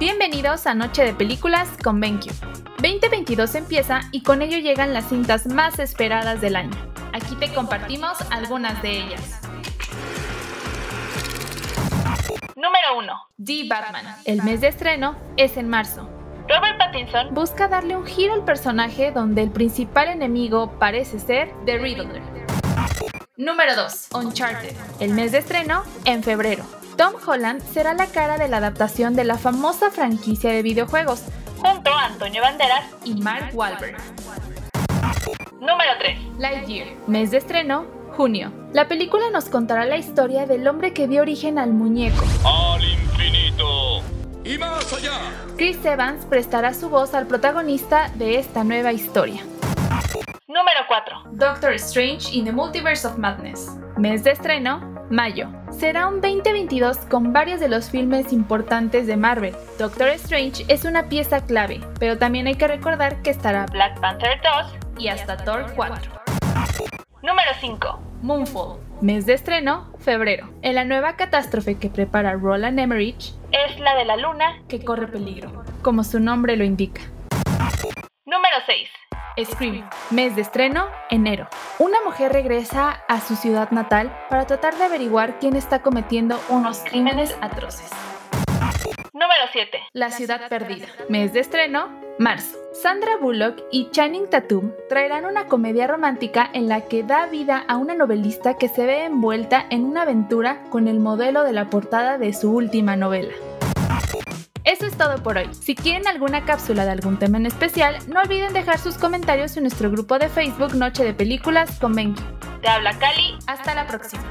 Bienvenidos a Noche de Películas con BenQ. 2022 empieza y con ello llegan las cintas más esperadas del año. Aquí te compartimos algunas de ellas. Número 1. The Batman. El mes de estreno es en marzo. Robert Pattinson busca darle un giro al personaje donde el principal enemigo parece ser The Riddler. Número 2. Uncharted. El mes de estreno en febrero. Tom Holland será la cara de la adaptación de la famosa franquicia de videojuegos, junto a Antonio Banderas y Mark Wahlberg. Número 3. Lightyear. Mes de estreno, junio. La película nos contará la historia del hombre que dio origen al muñeco. Al infinito. Y más allá. Chris Evans prestará su voz al protagonista de esta nueva historia. Número 4. Doctor Strange in the Multiverse of Madness. Mes de estreno, mayo. Será un 2022 con varios de los filmes importantes de Marvel. Doctor Strange es una pieza clave, pero también hay que recordar que estará Black Panther 2 y hasta Thor 4. Número 5. Moonfall. Mes de estreno, febrero. En la nueva catástrofe que prepara Roland Emmerich es la de la luna que corre peligro, como su nombre lo indica. Número 6. Scream. Mes de estreno, enero. Una mujer regresa a su ciudad natal para tratar de averiguar quién está cometiendo unos crímenes atroces. Número 7. La ciudad perdida. Mes de estreno, marzo. Sandra Bullock y Channing Tatum traerán una comedia romántica en la que da vida a una novelista que se ve envuelta en una aventura con el modelo de la portada de su última novela. Eso es todo por hoy. Si quieren alguna cápsula de algún tema en especial, no olviden dejar sus comentarios en nuestro grupo de Facebook Noche de Películas con Benki. Te habla Cali, hasta la próxima.